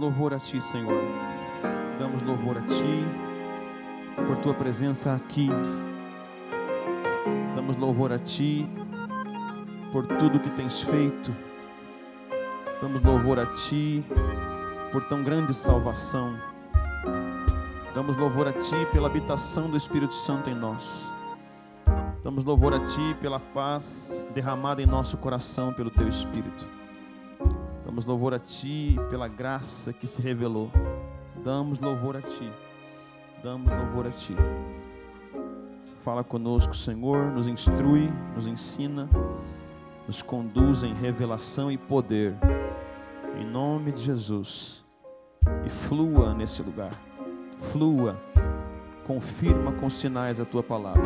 Louvor a Ti, Senhor. Damos louvor a Ti por Tua presença aqui. Damos louvor a Ti por tudo que tens feito. Damos louvor a Ti por tão grande salvação. Damos louvor a Ti pela habitação do Espírito Santo em nós. Damos louvor a Ti pela paz derramada em nosso coração pelo Teu Espírito. Damos louvor a Ti pela graça que se revelou. Damos louvor a Ti. Damos louvor a Ti. Fala conosco, Senhor, nos instrui, nos ensina, nos conduz em revelação e poder. Em nome de Jesus. E flua nesse lugar. Flua. Confirma com sinais a tua palavra.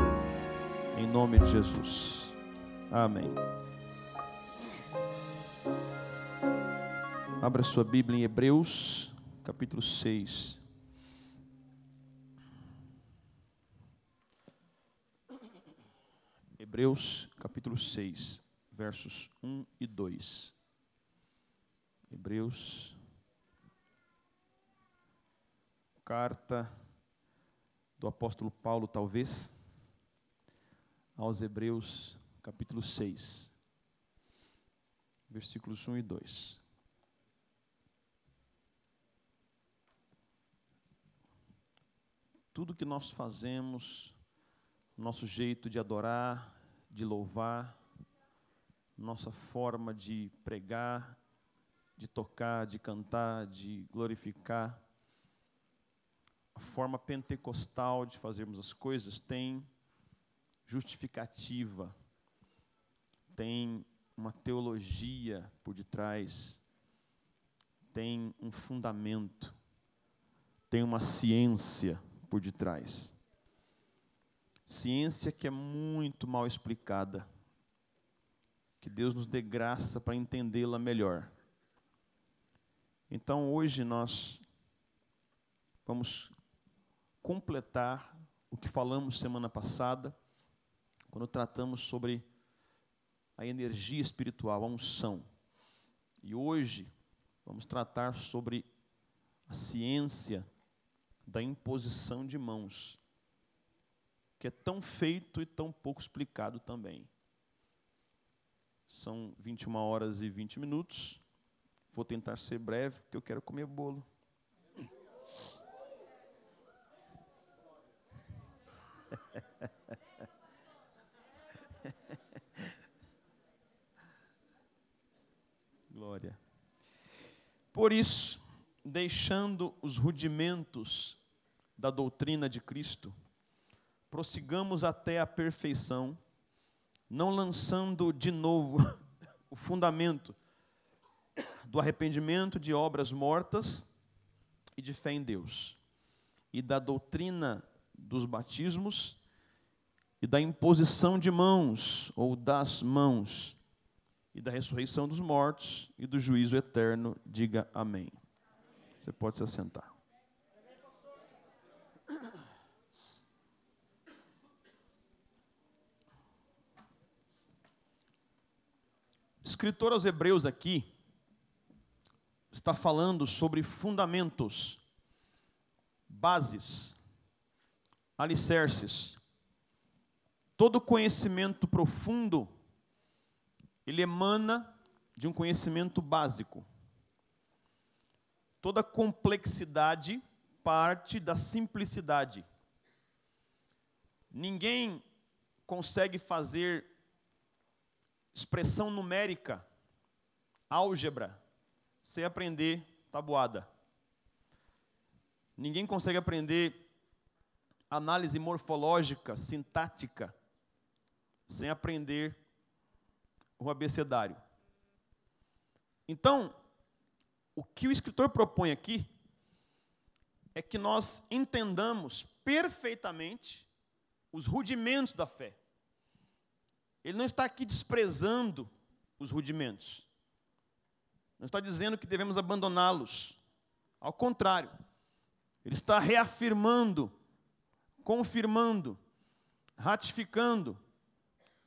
Em nome de Jesus. Amém. Abra sua Bíblia em Hebreus, capítulo 6. Hebreus, capítulo 6, versos 1 e 2. Hebreus, carta do apóstolo Paulo, talvez, aos Hebreus, capítulo 6, versículos 1 e 2. Tudo que nós fazemos, nosso jeito de adorar, de louvar, nossa forma de pregar, de tocar, de cantar, de glorificar, a forma pentecostal de fazermos as coisas tem justificativa, tem uma teologia por detrás, tem um fundamento, tem uma ciência por detrás. Ciência que é muito mal explicada. Que Deus nos dê graça para entendê-la melhor. Então hoje nós vamos completar o que falamos semana passada, quando tratamos sobre a energia espiritual, a unção. E hoje vamos tratar sobre a ciência da imposição de mãos, que é tão feito e tão pouco explicado também. São 21 horas e 20 minutos. Vou tentar ser breve, porque eu quero comer bolo. Glória. Por isso, deixando os rudimentos da doutrina de Cristo, prossigamos até a perfeição, não lançando de novo o fundamento do arrependimento de obras mortas e de fé em Deus, e da doutrina dos batismos e da imposição de mãos ou das mãos, e da ressurreição dos mortos e do juízo eterno. Diga amém. Você pode se assentar. Escritor aos Hebreus aqui está falando sobre fundamentos, bases, alicerces. Todo conhecimento profundo, ele emana de um conhecimento básico. Toda complexidade parte da simplicidade. Ninguém consegue fazer expressão numérica, álgebra, sem aprender tabuada. Ninguém consegue aprender análise morfológica, sintática, sem aprender o abecedário. Então, o que o escritor propõe aqui é que nós entendamos perfeitamente os rudimentos da fé. Ele não está aqui desprezando os rudimentos. Não está dizendo que devemos abandoná-los. Ao contrário, ele está reafirmando, confirmando, ratificando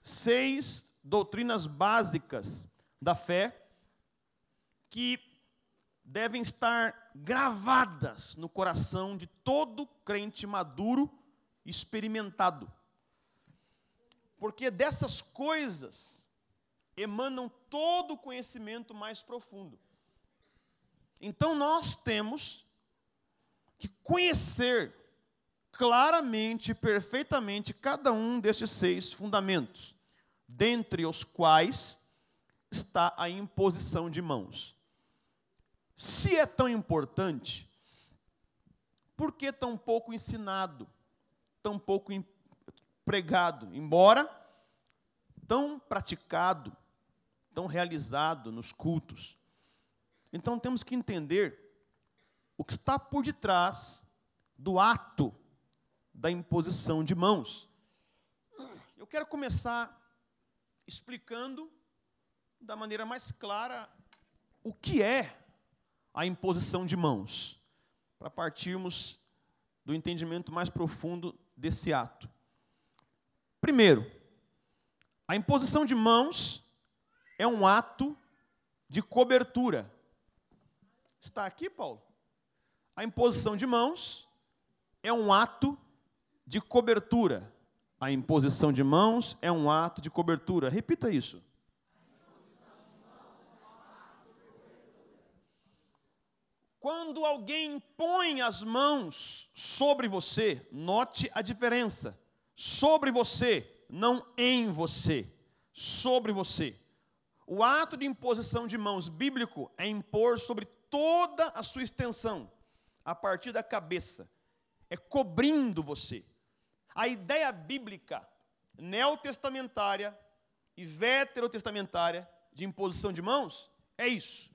seis doutrinas básicas da fé que devem estar gravadas no coração de todo crente maduro, experimentado. Porque dessas coisas emanam todo o conhecimento mais profundo. Então nós temos que conhecer claramente e perfeitamente cada um destes seis fundamentos, dentre os quais está a imposição de mãos. Se é tão importante, por que tão pouco ensinado, tão pouco pregado, embora tão praticado, tão realizado nos cultos? Então temos que entender o que está por detrás do ato da imposição de mãos. Eu quero começar explicando da maneira mais clara o que é a imposição de mãos, para partirmos do entendimento mais profundo desse ato. Primeiro, a imposição de mãos é um ato de cobertura. Está aqui, Paulo? A imposição de mãos é um ato de cobertura. A imposição de mãos é um ato de cobertura. Repita isso. Quando alguém põe as mãos sobre você, note a diferença. Sobre você, não em você. Sobre você. O ato de imposição de mãos bíblico é impor sobre toda a sua extensão, a partir da cabeça. É cobrindo você. A ideia bíblica neotestamentária e veterotestamentária de imposição de mãos é isso.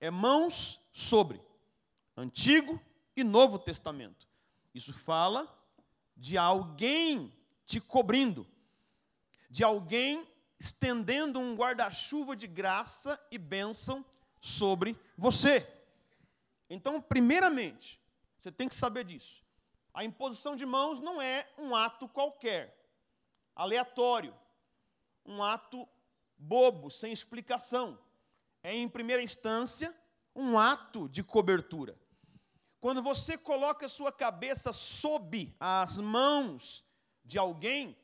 É mãos sobre Antigo e Novo Testamento. Isso fala de alguém te cobrindo, de alguém estendendo um guarda-chuva de graça e bênção sobre você. Então, primeiramente, você tem que saber disso. A imposição de mãos não é um ato qualquer, aleatório, um ato bobo, sem explicação. É, em primeira instância, um ato de cobertura. Quando você coloca sua cabeça sob as mãos de alguém,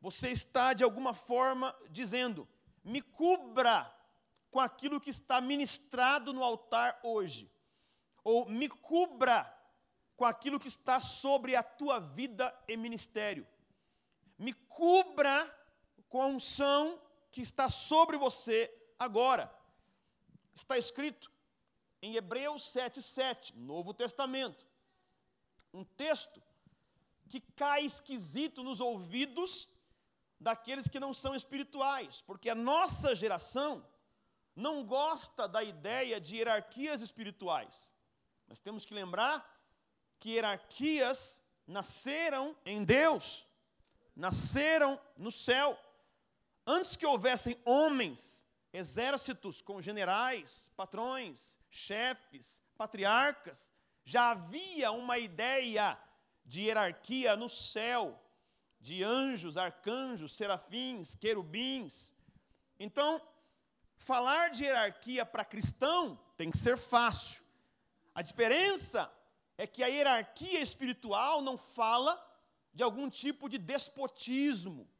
você está de alguma forma dizendo: me cubra com aquilo que está ministrado no altar hoje, ou me cubra com aquilo que está sobre a tua vida e ministério. Me cubra com a unção que está sobre você agora. Está escrito em Hebreus 7,7, Novo Testamento. Um texto que cai esquisito nos ouvidos daqueles que não são espirituais, porque a nossa geração não gosta da ideia de hierarquias espirituais. Nós temos que lembrar que hierarquias nasceram em Deus, nasceram no céu. Antes que houvessem homens, exércitos com generais, patrões, chefes, patriarcas, já havia uma ideia de hierarquia no céu, de anjos, arcanjos, serafins, querubins. Então, falar de hierarquia para cristão tem que ser fácil. A diferença é que a hierarquia espiritual não fala de algum tipo de despotismo,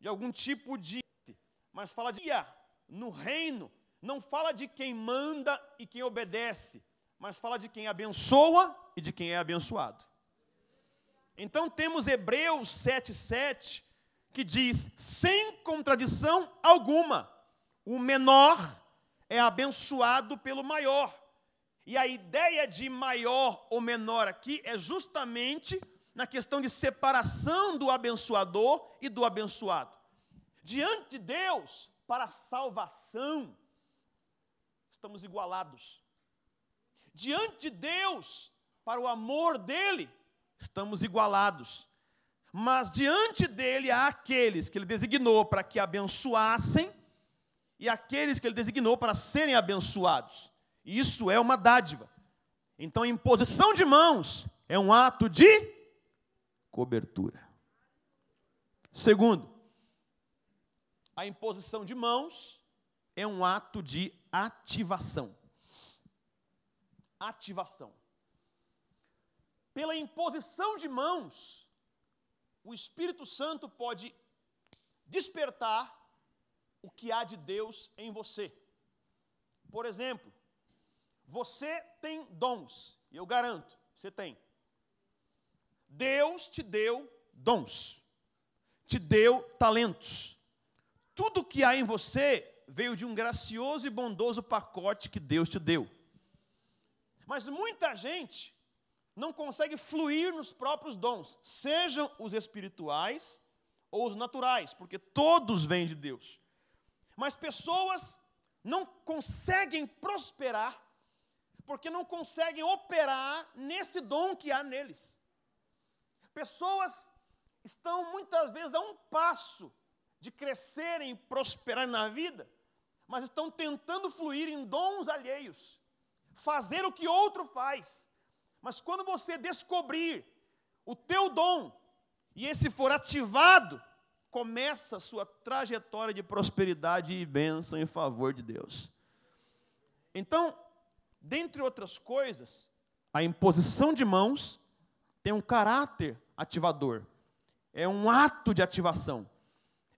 de algum tipo de. Mas fala de no reino, não fala de quem manda e quem obedece, mas fala de quem abençoa e de quem é abençoado. Então temos Hebreus 7,7 que diz: sem contradição alguma, o menor é abençoado pelo maior. E a ideia de maior ou menor aqui é justamente na questão de separação do abençoador e do abençoado. Diante de Deus, para a salvação, estamos igualados. Diante de Deus, para o amor dele, estamos igualados. Mas diante dele há aqueles que ele designou para que abençoassem e aqueles que ele designou para serem abençoados. Isso é uma dádiva. Então, a imposição de mãos é um ato de cobertura. Segundo, a imposição de mãos é um ato de ativação. ativação. Pela imposição de mãos, o Espírito Santo pode despertar o que há de Deus em você. Por exemplo, você tem dons, e eu garanto, você tem. Deus te deu dons, te deu talentos. Tudo que há em você veio de um gracioso e bondoso pacote que Deus te deu. Mas muita gente não consegue fluir nos próprios dons, sejam os espirituais ou os naturais, porque todos vêm de Deus. Mas pessoas não conseguem prosperar porque não conseguem operar nesse dom que há neles. Pessoas estão muitas vezes a um passo de crescerem e prosperarem na vida, mas estão tentando fluir em dons alheios, fazer o que outro faz. Mas quando você descobrir o teu dom e esse for ativado, começa a sua trajetória de prosperidade e bênção em favor de Deus. Então, dentre outras coisas, a imposição de mãos tem um caráter ativador, é um ato de ativação.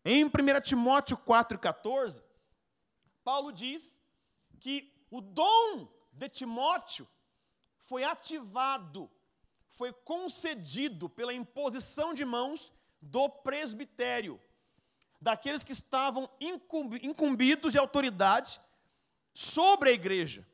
Em 1 Timóteo 4,14, Paulo diz que o dom de Timóteo foi ativado, foi concedido pela imposição de mãos do presbitério, daqueles que estavam incumbidos de autoridade sobre a igreja.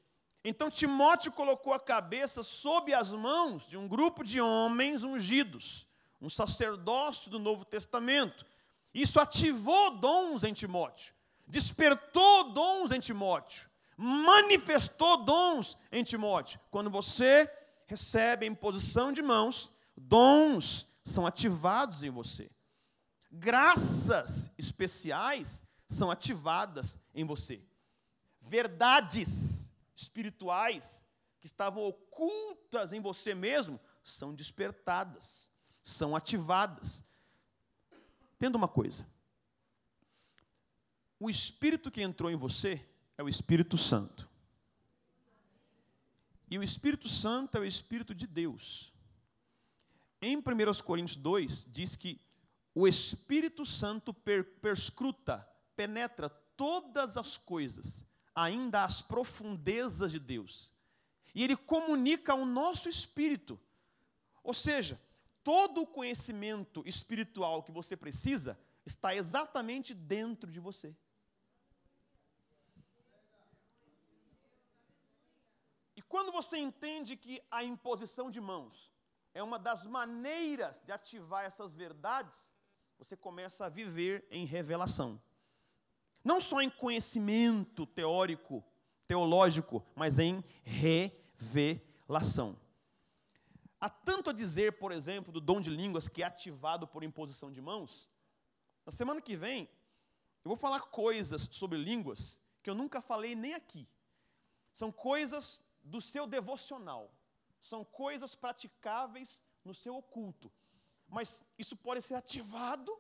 Então Timóteo colocou a cabeça sob as mãos de um grupo de homens ungidos, um sacerdócio do Novo Testamento. Isso ativou dons em Timóteo, despertou dons em Timóteo, manifestou dons em Timóteo. Quando você recebe em posição de mãos, dons são ativados em você. Graças especiais são ativadas em você. Verdades espirituais que estavam ocultas em você mesmo são despertadas, são ativadas. Entenda uma coisa: o Espírito que entrou em você é o Espírito Santo. E o Espírito Santo é o Espírito de Deus. Em 1 Coríntios 2, diz que o Espírito Santo per perscruta, penetra todas as coisas, ainda as profundezas de Deus. E ele comunica ao nosso espírito. Ou seja, todo o conhecimento espiritual que você precisa está exatamente dentro de você. E quando você entende que a imposição de mãos é uma das maneiras de ativar essas verdades, você começa a viver em revelação. Não só em conhecimento teórico, teológico, mas em revelação. Há tanto a dizer, por exemplo, do dom de línguas que é ativado por imposição de mãos. Na semana que vem, eu vou falar coisas sobre línguas que eu nunca falei nem aqui. São coisas do seu devocional são coisas praticáveis no seu oculto. Mas isso pode ser ativado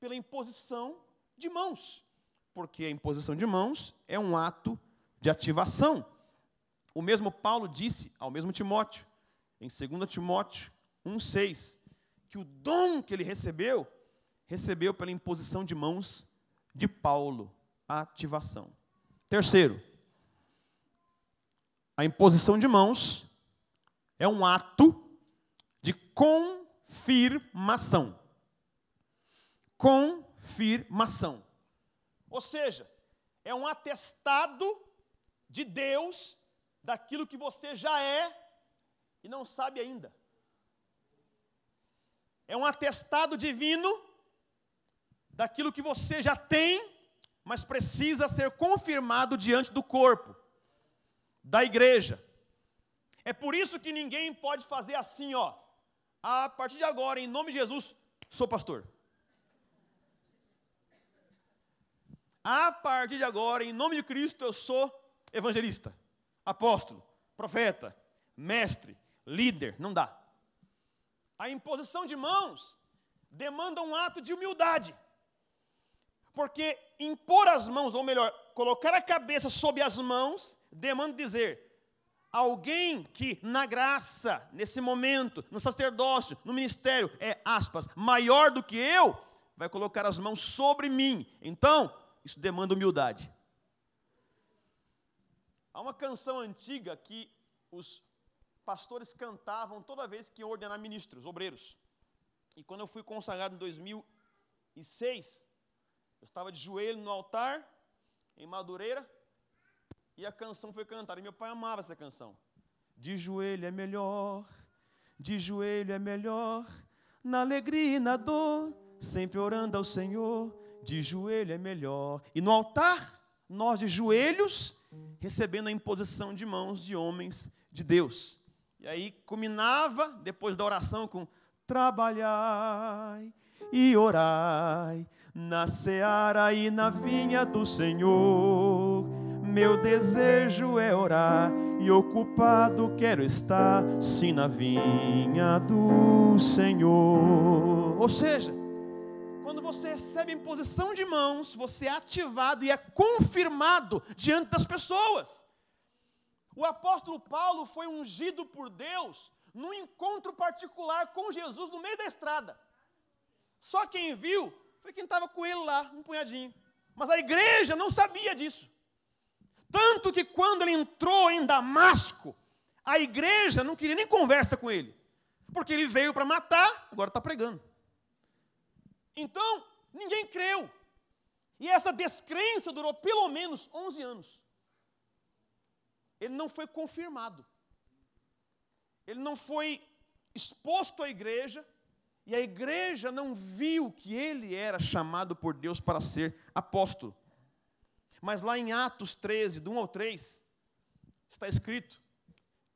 pela imposição de mãos, porque a imposição de mãos é um ato de ativação. O mesmo Paulo disse ao mesmo Timóteo, em 2 Timóteo 1,6, que o dom que ele recebeu, recebeu pela imposição de mãos de Paulo, a ativação. Terceiro, a imposição de mãos é um ato de confirmação. Confirmação. Ou seja, é um atestado de Deus daquilo que você já é e não sabe ainda. É um atestado divino daquilo que você já tem, mas precisa ser confirmado diante do corpo, da igreja. É por isso que ninguém pode fazer assim, ó. A partir de agora, em nome de Jesus, sou pastor. A partir de agora, em nome de Cristo, eu sou evangelista, apóstolo, profeta, mestre, líder. Não dá. A imposição de mãos demanda um ato de humildade. Porque impor as mãos, ou melhor, colocar a cabeça sob as mãos, demanda dizer: alguém que na graça, nesse momento, no sacerdócio, no ministério, é, aspas, maior do que eu, vai colocar as mãos sobre mim. Então, isso demanda humildade. Há uma canção antiga que os pastores cantavam toda vez que iam ordenar ministros, obreiros. E quando eu fui consagrado em 2006, eu estava de joelho no altar, em Madureira, e a canção foi cantada. E meu pai amava essa canção. De joelho é melhor, de joelho é melhor, na alegria e na dor, sempre orando ao Senhor, de joelho é melhor. E no altar, nós de joelhos, recebendo a imposição de mãos de homens de Deus. E aí culminava, depois da oração, com trabalhai e orai na seara e na vinha do Senhor. Meu desejo é orar e ocupado quero estar, sim, na vinha do Senhor. Ou seja, quando você recebe imposição de mãos, você é ativado e é confirmado diante das pessoas. O apóstolo Paulo foi ungido por Deus num encontro particular com Jesus no meio da estrada. Só quem viu foi quem estava com ele lá, um punhadinho. Mas a igreja não sabia disso. Tanto que quando ele entrou em Damasco, a igreja não queria nem conversa com ele. Porque ele veio para matar, agora está pregando. Então, ninguém creu. E essa descrença durou pelo menos 11 anos. Ele não foi confirmado. Ele não foi exposto à igreja, e a igreja não viu que ele era chamado por Deus para ser apóstolo. Mas lá em Atos 13, do 1 ao 3, está escrito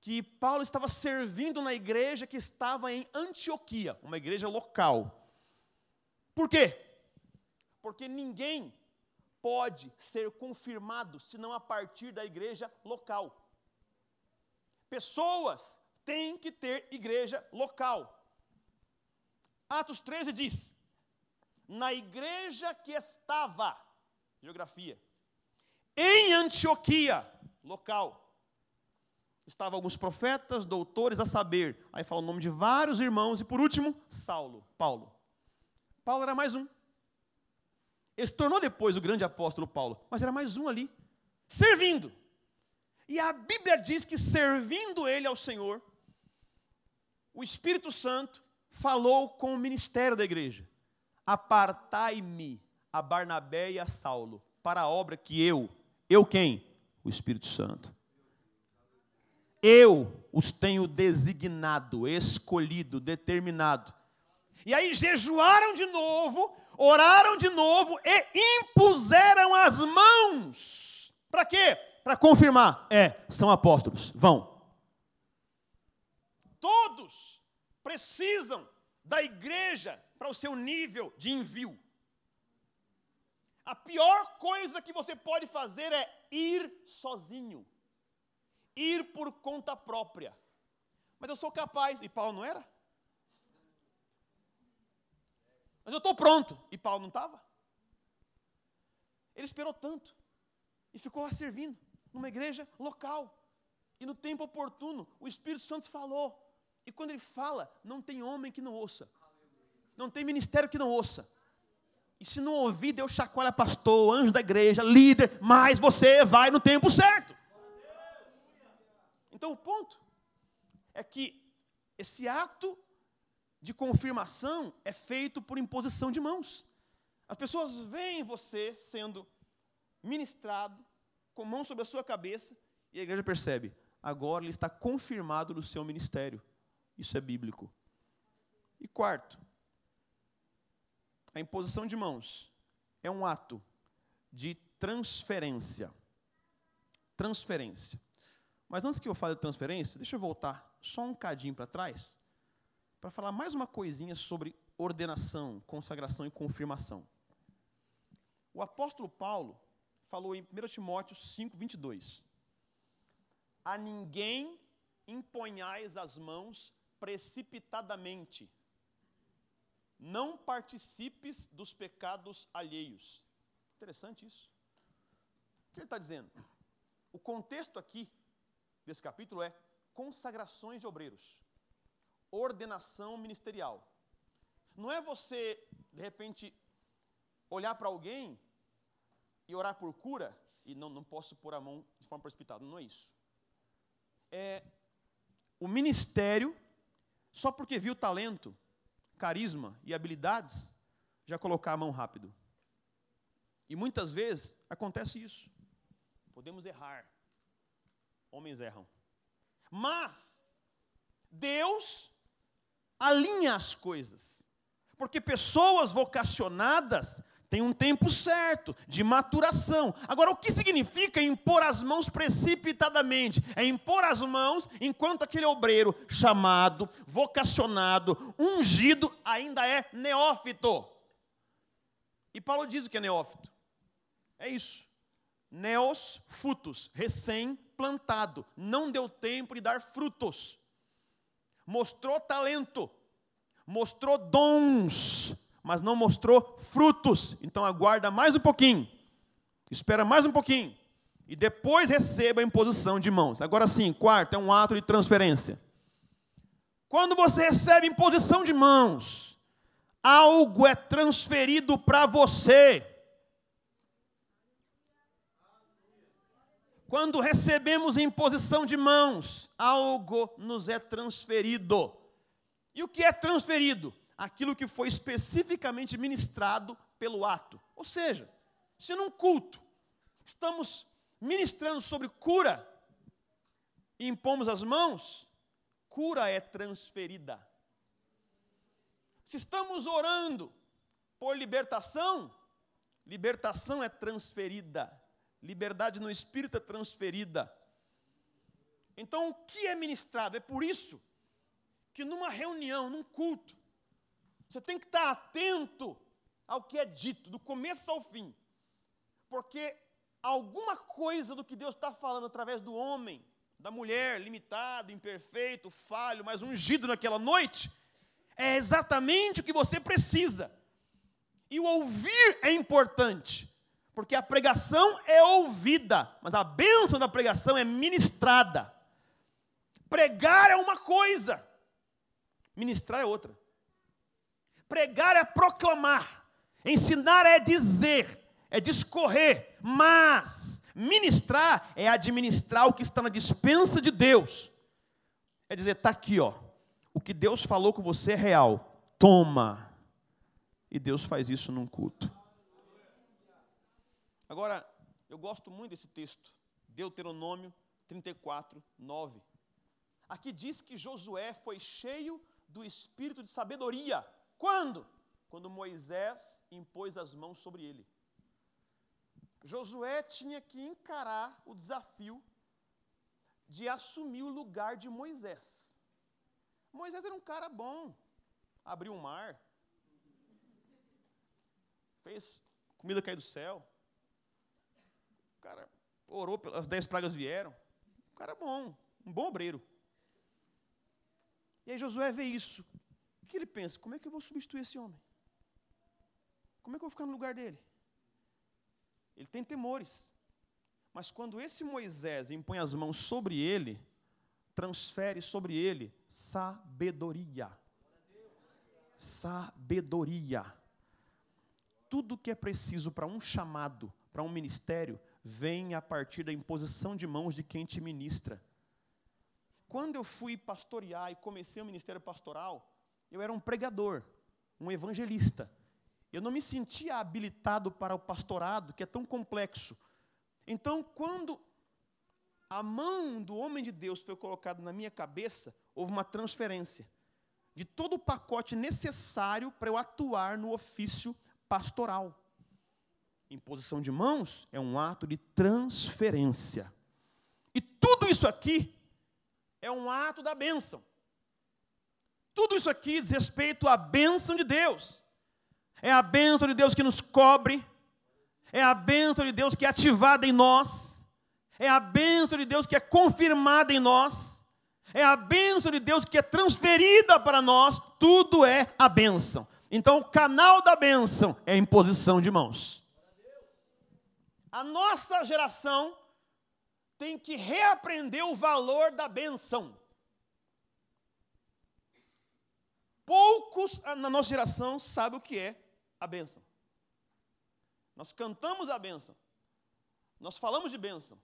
que Paulo estava servindo na igreja que estava em Antioquia, uma igreja local. Por quê? Porque ninguém pode ser confirmado senão a partir da igreja local. Pessoas têm que ter igreja local. Atos 13 diz: na igreja que estava, geografia, em Antioquia, local, estavam alguns profetas, doutores, a saber, aí fala o nome de vários irmãos, e por último, Saulo, Paulo. Paulo era mais um. Ele se tornou depois o grande apóstolo Paulo, mas era mais um ali, servindo. E a Bíblia diz que servindo ele ao Senhor, o Espírito Santo falou com o ministério da igreja: Apartai-me a Barnabé e a Saulo para a obra que eu, eu quem? O Espírito Santo. Eu os tenho designado, escolhido, determinado. E aí jejuaram de novo, oraram de novo e impuseram as mãos. Para quê? Para confirmar. É, são apóstolos. Vão. Todos precisam da igreja para o seu nível de envio. A pior coisa que você pode fazer é ir sozinho, ir por conta própria. Mas eu sou capaz, e Paulo não era? Mas eu estou pronto, e Paulo não estava? Ele esperou tanto, e ficou lá servindo, numa igreja local. E no tempo oportuno, o Espírito Santo falou: e quando ele fala, não tem homem que não ouça. Não tem ministério que não ouça. E se não ouvir, Deus chacoalha pastor, anjo da igreja, líder, mas você vai no tempo certo. Então o ponto é que esse ato de confirmação é feito por imposição de mãos. As pessoas veem você sendo ministrado, com mão sobre a sua cabeça, e a igreja percebe, agora ele está confirmado no seu ministério. Isso é bíblico. E quarto, a imposição de mãos é um ato de transferência. Transferência. Mas antes que eu fale de transferência, deixa eu voltar só um cadinho para trás, para falar mais uma coisinha sobre ordenação, consagração e confirmação. O apóstolo Paulo falou em 1 Timóteo 5, 22. A ninguém emponhais as mãos precipitadamente. Não participes dos pecados alheios. Interessante isso. O que ele está dizendo? O contexto aqui desse capítulo é consagrações de obreiros, ordenação ministerial. Não é você, de repente, olhar para alguém e orar por cura, e não, não posso pôr a mão de forma precipitada, não é isso. É o ministério, só porque viu talento, carisma e habilidades, já colocar a mão rápido. E muitas vezes acontece isso. Podemos errar. Homens erram. Mas Deus alinha as coisas. Porque pessoas vocacionadas têm um tempo certo de maturação. Agora, o que significa impor as mãos precipitadamente? É impor as mãos enquanto aquele obreiro chamado, vocacionado, ungido, ainda é neófito. E Paulo diz o que é neófito. É isso. Neos frutos, recém-plantado. Não deu tempo de dar frutos. Mostrou talento, mostrou dons, mas não mostrou frutos. Então aguarda mais um pouquinho. Espera mais um pouquinho. E depois receba a imposição de mãos. Agora sim, quarto, é um ato de transferência. Quando você recebe imposição de mãos, algo é transferido para você. Quando recebemos imposição de mãos, algo nos é transferido. E o que é transferido? Aquilo que foi especificamente ministrado pelo ato. Ou seja, se num culto estamos ministrando sobre cura e impomos as mãos, cura é transferida. Se estamos orando por libertação, libertação é transferida. Liberdade no espírito é transferida. Então, o que é ministrado? É por isso que numa reunião, num culto, você tem que estar atento ao que é dito, do começo ao fim. Porque alguma coisa do que Deus está falando através do homem, da mulher, limitado, imperfeito, falho, mas ungido naquela noite, é exatamente o que você precisa. E o ouvir é importante. Porque a pregação é ouvida, mas a bênção da pregação é ministrada. Pregar é uma coisa, ministrar é outra. Pregar é proclamar, ensinar é dizer, é discorrer, mas ministrar é administrar o que está na dispensa de Deus. É dizer, está aqui, ó, o que Deus falou com você é real, toma. E Deus faz isso num culto. Agora, eu gosto muito desse texto, Deuteronômio 34, 9. Aqui diz que Josué foi cheio do espírito de sabedoria. Quando? Quando Moisés impôs as mãos sobre ele. Josué tinha que encarar o desafio de assumir o lugar de Moisés. Moisés era um cara bom, abriu um mar, fez comida cair do céu, o cara orou, as dez pragas vieram. Um cara bom, um bom obreiro. E aí Josué vê isso. O que ele pensa? Como é que eu vou substituir esse homem? Como é que eu vou ficar no lugar dele? Ele tem temores. Mas quando esse Moisés impõe as mãos sobre ele, transfere sobre ele sabedoria. Sabedoria. Tudo que é preciso para um chamado, para um ministério, vem a partir da imposição de mãos de quem te ministra. Quando eu fui pastorear e comecei o ministério pastoral, eu era um pregador, um evangelista. Eu não me sentia habilitado para o pastorado, que é tão complexo. Então, quando a mão do homem de Deus foi colocada na minha cabeça, houve uma transferência de todo o pacote necessário para eu atuar no ofício pastoral. Imposição de mãos é um ato de transferência. E tudo isso aqui é um ato da bênção. Tudo isso aqui diz respeito à bênção de Deus. É a bênção de Deus que nos cobre, é a bênção de Deus que é ativada em nós, é a bênção de Deus que é confirmada em nós, é a bênção de Deus que é transferida para nós, tudo é a bênção. Então, o canal da bênção é a imposição de mãos. A nossa geração tem que reaprender o valor da benção. Poucos na nossa geração sabem o que é a benção. Nós cantamos a benção. Nós falamos de bênção,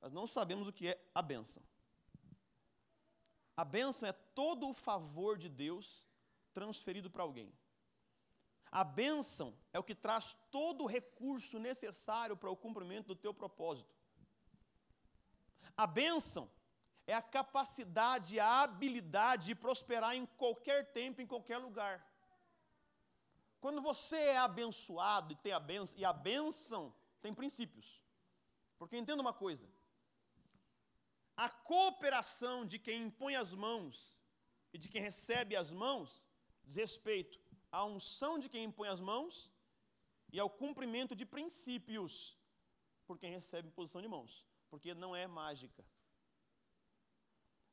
mas não sabemos o que é a bênção. A bênção é todo o favor de Deus transferido para alguém. A bênção é o que traz todo o recurso necessário para o cumprimento do teu propósito. A bênção é a capacidade, a habilidade de prosperar em qualquer tempo, em qualquer lugar. Quando você é abençoado e tem a bênção, e a bênção tem princípios. Porque entenda uma coisa: a cooperação de quem impõe as mãos e de quem recebe as mãos diz respeito à unção de quem impõe as mãos e ao cumprimento de princípios por quem recebe posição de mãos, porque não é mágica.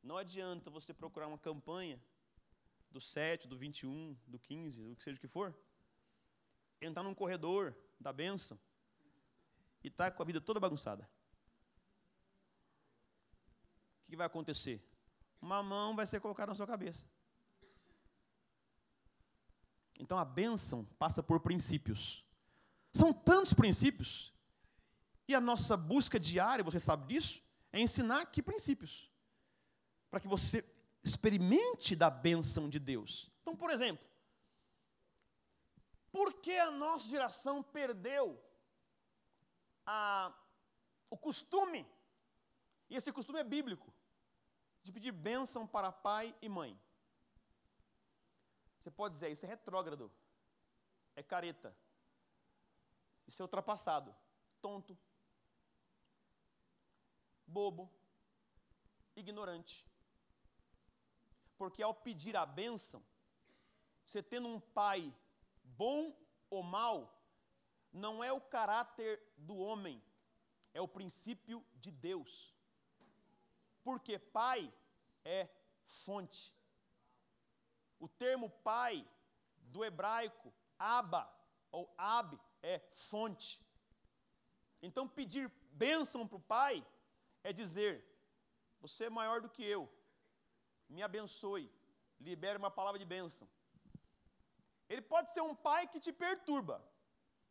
Não adianta você procurar uma campanha do 7, do 21, do 15, do que seja que for, entrar num corredor da bênção e estar tá com a vida toda bagunçada. O que vai acontecer? Uma mão vai ser colocada na sua cabeça. Então a bênção passa por princípios. São tantos princípios. E a nossa busca diária, você sabe disso, é ensinar que princípios. Para que você experimente da bênção de Deus. Então, por exemplo, por que a nossa geração perdeu a, o costume, e esse costume é bíblico, de pedir bênção para pai e mãe? Você pode dizer, isso é retrógrado, é careta, isso é ultrapassado, tonto, bobo, ignorante. Porque ao pedir a bênção, você tendo um pai bom ou mal, não é o caráter do homem, é o princípio de Deus. Porque pai é fonte. O termo pai do hebraico, aba ou ab, é fonte. Então, pedir bênção para o pai é dizer: Você é maior do que eu, me abençoe, libere uma palavra de bênção. Ele pode ser um pai que te perturba,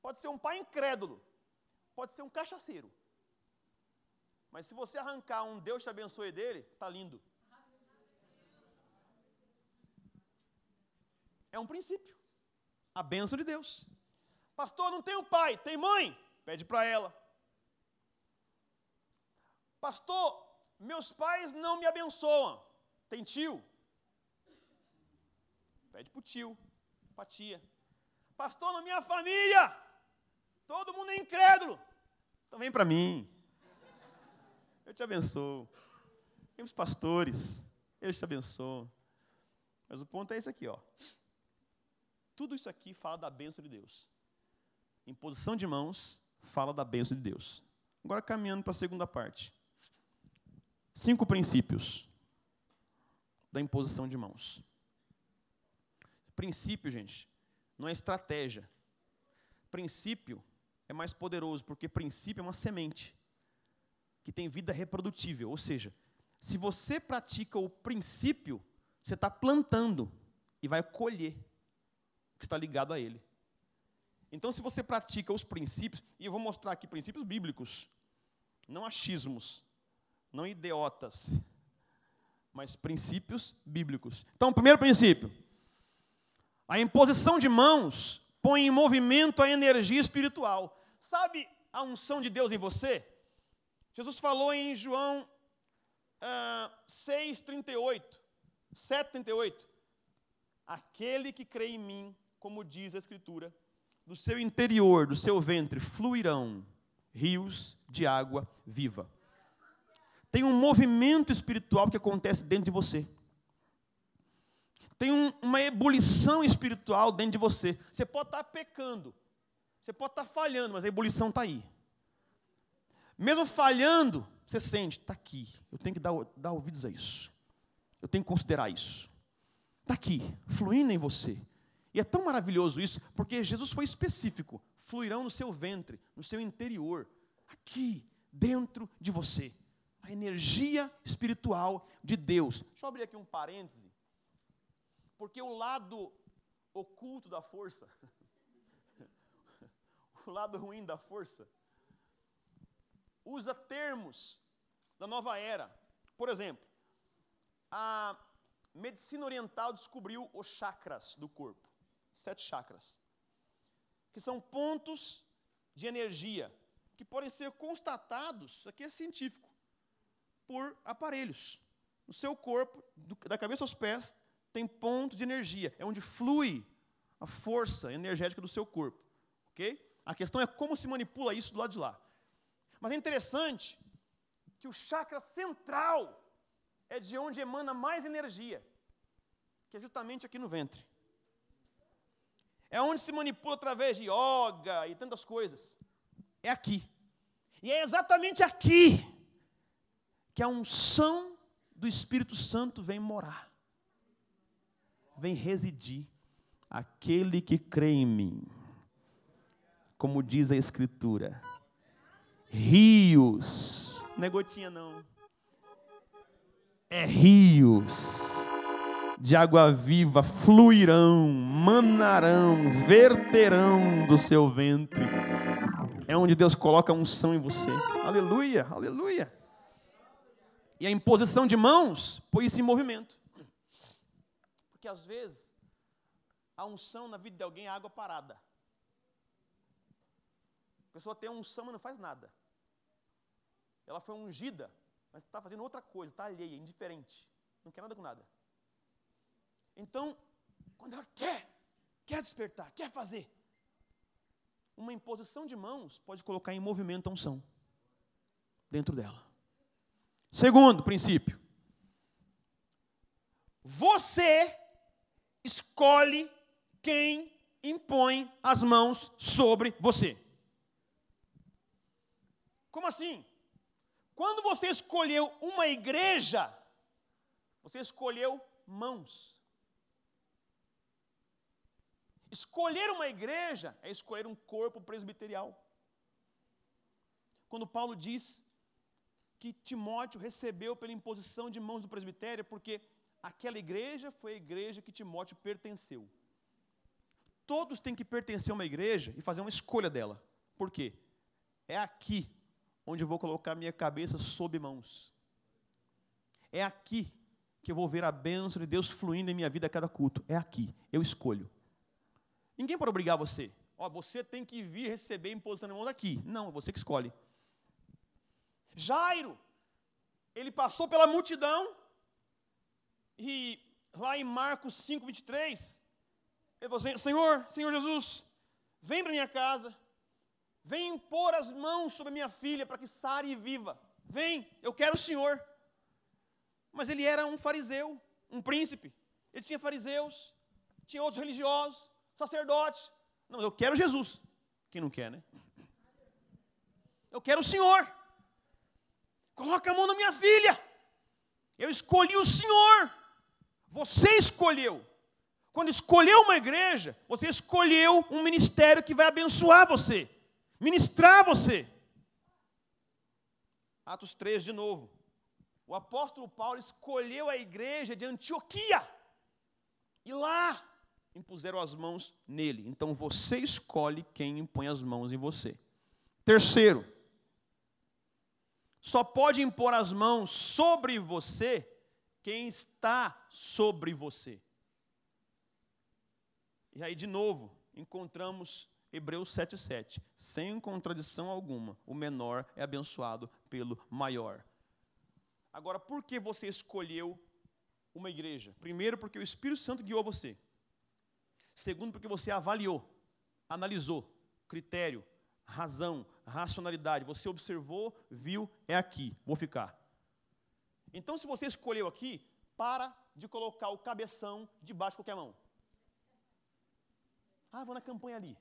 pode ser um pai incrédulo, pode ser um cachaceiro. Mas se você arrancar um Deus te abençoe dele, tá lindo. É um princípio. A bênção de Deus. Pastor, não tenho pai, tem mãe? Pede para ela. Pastor, meus pais não me abençoam. Tem tio? Pede para o tio, para a tia. Pastor, na minha família, todo mundo é incrédulo. Então vem para mim. Eu te abençoo. Temos pastores, eles te abençoam. Mas o ponto é esse aqui, ó. Tudo isso aqui fala da bênção de Deus. Imposição de mãos fala da bênção de Deus. Agora caminhando para a segunda parte. Cinco princípios da imposição de mãos. Princípio, gente, não é estratégia. Princípio é mais poderoso, porque princípio é uma semente que tem vida reprodutível. Ou seja, se você pratica o princípio, você está plantando e vai colher que está ligado a ele. Então, se você pratica os princípios, e eu vou mostrar aqui princípios bíblicos, não achismos, não idiotas, mas princípios bíblicos. Então, primeiro princípio: a imposição de mãos põe em movimento a energia espiritual. Sabe a unção de Deus em você? Jesus falou em João uh, 6,38, 7,38. Aquele que crê em mim, como diz a Escritura, do seu interior, do seu ventre, fluirão rios de água viva. Tem um movimento espiritual que acontece dentro de você. Tem um, uma ebulição espiritual dentro de você. Você pode estar pecando, você pode estar falhando, mas a ebulição está aí. Mesmo falhando, você sente, está aqui. Eu tenho que dar, dar ouvidos a isso. Eu tenho que considerar isso. Está aqui, fluindo em você. E é tão maravilhoso isso, porque Jesus foi específico: fluirão no seu ventre, no seu interior, aqui, dentro de você. a energia espiritual de Deus. Deixa eu abrir aqui um parêntese, porque o lado oculto da força, o lado ruim da força, usa termos da nova era. Por exemplo, a medicina oriental descobriu os chakras do corpo, sete chakras, que são pontos de energia que podem ser constatados, isso aqui é científico, por aparelhos. No seu corpo, do, da cabeça aos pés, tem pontos de energia, é onde flui a força energética do seu corpo, ok? A questão é como se manipula isso do lado de lá. Mas é interessante que o chakra central é de onde emana mais energia, que é justamente aqui no ventre. É onde se manipula através de yoga e tantas coisas. É aqui. E é exatamente aqui que a unção do Espírito Santo vem morar, vem residir. Aquele que crê em mim, como diz a Escritura, rios, não é gotinha não, é rios de água viva fluirão, manarão, verterão do seu ventre. É onde Deus coloca a unção em você. Aleluia, aleluia. E a imposição de mãos põe isso em movimento. Porque às vezes a unção na vida de alguém é água parada. A pessoa tem unção, mas não faz nada. Ela foi ungida, mas está fazendo outra coisa, está alheia, indiferente. Não quer nada com nada. Então, quando ela quer, quer despertar, quer fazer, uma imposição de mãos pode colocar em movimento a unção dentro dela. Segundo princípio, você escolhe quem impõe as mãos sobre você. Como assim? Quando você escolheu uma igreja, você escolheu mãos. Escolher uma igreja é escolher um corpo presbiterial. Quando Paulo diz que Timóteo recebeu pela imposição de mãos do presbitério, porque aquela igreja foi a igreja que Timóteo pertenceu. Todos têm que pertencer a uma igreja e fazer uma escolha dela. Por quê? É aqui onde eu vou colocar minha cabeça sob mãos. É aqui que eu vou ver a bênção de Deus fluindo em minha vida a cada culto. É aqui. Eu escolho. Ninguém pode obrigar você. Ó, você tem que vir receber imposição de mãos aqui. Não, é você que escolhe. Jairo, ele passou pela multidão e lá em Marcos 5, 23, ele falou, Senhor, Senhor Jesus, vem para minha casa, vem impor as mãos sobre a minha filha para que sare e viva. Vem, eu quero o Senhor. Mas ele era um fariseu, um príncipe. Ele tinha fariseus, tinha outros religiosos sacerdote. Não, eu quero Jesus. Quem não quer, né? Eu quero o Senhor. Coloca a mão na minha filha. Eu escolhi o Senhor. Você escolheu. Quando escolheu uma igreja, você escolheu um ministério que vai abençoar você, ministrar você. Atos 3 de novo. O apóstolo Paulo escolheu a igreja de Antioquia. E lá impuseram as mãos nele. Então você escolhe quem impõe as mãos em você. Terceiro, só pode impor as mãos sobre você quem está sobre você. E aí, de novo, encontramos Hebreus 7,7. Sem contradição alguma, o menor é abençoado pelo maior. Agora, por que você escolheu uma igreja? Primeiro, porque o Espírito Santo guiou você. Segundo, porque você avaliou, analisou, critério, razão, racionalidade. Você observou, viu, é aqui, vou ficar. Então, se você escolheu aqui, para de colocar o cabeção debaixo de qualquer mão. Ah, vou na campanha ali.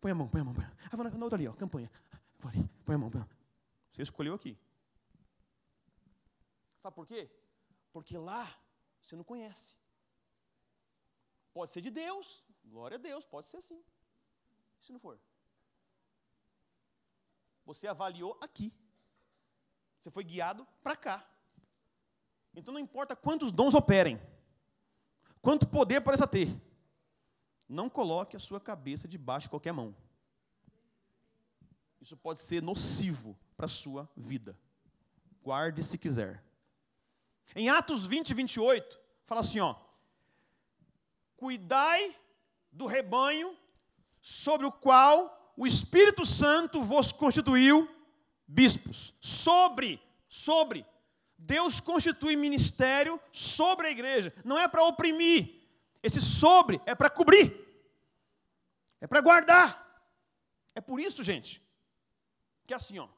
Põe a mão, põe a mão, põe a mão. Ah, vou na, na outra ali, ó, campanha. Vou ali, põe a mão, põe a mão. Você escolheu aqui. Sabe por quê? Porque lá você não conhece. Pode ser de Deus, glória a Deus, pode ser sim. Se não for. Você avaliou aqui. Você foi guiado para cá. Então não importa quantos dons operem, quanto poder pareça ter, não coloque a sua cabeça debaixo de qualquer mão. Isso pode ser nocivo para a sua vida. Guarde se quiser. Em Atos 20, 28, fala assim: ó, cuidai do rebanho sobre o qual o Espírito Santo vos constituiu bispos. Sobre, sobre. Deus constitui ministério sobre a igreja. Não é para oprimir. Esse sobre é para cobrir. É para guardar. É por isso, gente, que assim, ó.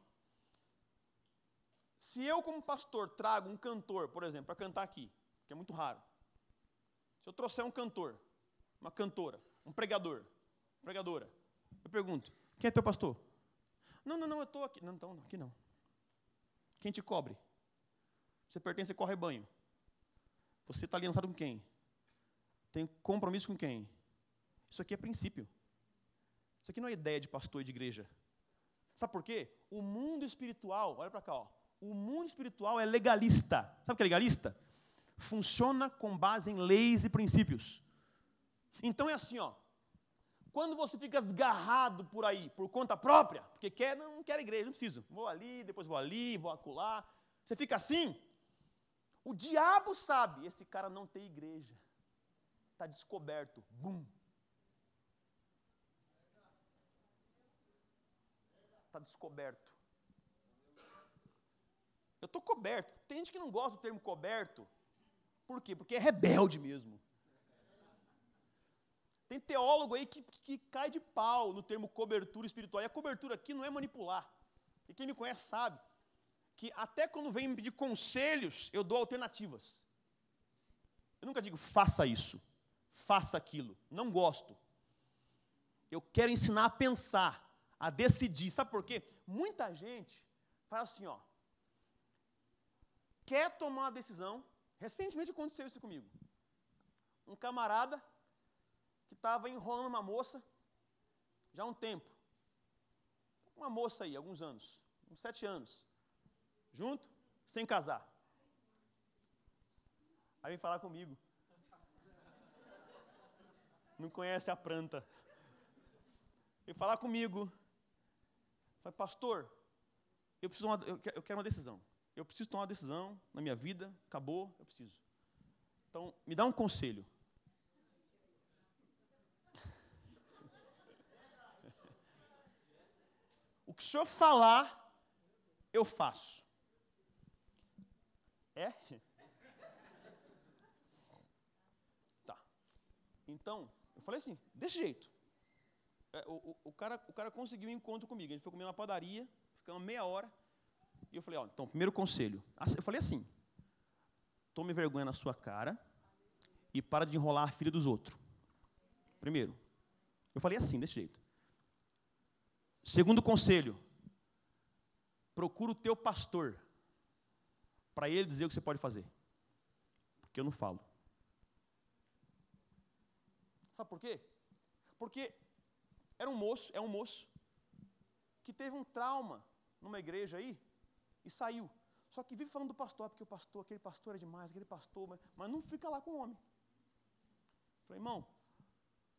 Se eu, como pastor, trago um cantor, por exemplo, para cantar aqui, que é muito raro. Se eu trouxer um cantor, uma cantora, um pregador, pregadora, eu pergunto: quem é teu pastor? Não, não, não, eu estou aqui. Não, então, aqui não. Quem te cobre? Você pertence a qual rebanho? Você está aliançado com quem? Tem compromisso com quem? Isso aqui é princípio. Isso aqui não é ideia de pastor e de igreja. Sabe por quê? O mundo espiritual, olha para cá, ó, o mundo espiritual é legalista. Sabe o que é legalista? Funciona com base em leis e princípios. Então é assim, ó. Quando você fica desgarrado por aí, por conta própria, porque quer, não, quer igreja, não preciso. Vou ali, depois vou ali, vou acolá. Você fica assim, o diabo sabe, esse cara não tem igreja. Está descoberto. Bum. Está descoberto. Eu estou coberto. Tem gente que não gosta do termo coberto. Por quê? Porque é rebelde mesmo. Tem teólogo aí que, que, cai de pau no termo cobertura espiritual. E a cobertura aqui não é manipular. E quem me conhece sabe que até quando vem me pedir conselhos, eu dou alternativas. Eu nunca digo faça isso, faça aquilo. Não gosto. Eu quero ensinar a pensar, a decidir. Sabe por quê? Muita gente faz assim, ó. Quer tomar uma decisão. Recentemente aconteceu isso comigo. Um camarada que estava enrolando uma moça já há um tempo. Uma moça aí, alguns anos, uns sete anos. Junto, sem casar. Aí vem falar comigo. Não conhece a planta. Vem falar comigo. Fala, pastor, eu, preciso uma, eu quero uma decisão. Eu preciso tomar uma decisão na minha vida, acabou, eu preciso. Então, me dá um conselho. O que o senhor falar, eu faço. É? Tá. Então, eu falei assim, desse jeito. É, o, o, o, cara, o cara conseguiu um encontro comigo. A gente foi comer na padaria, ficamos meia hora. E eu falei, ó, então, primeiro conselho. Eu falei assim, tome vergonha na sua cara e para de enrolar a filha dos outros. Primeiro. Eu falei assim, desse jeito. Segundo conselho, procura o teu pastor para ele dizer o que você pode fazer. Porque eu não falo. Sabe por quê? Porque era um moço, é um moço, que teve um trauma numa igreja aí e saiu. Só que vive falando do pastor, porque o pastor, aquele pastor é demais, aquele pastor, mas, mas não fica lá com o homem. Falei, irmão,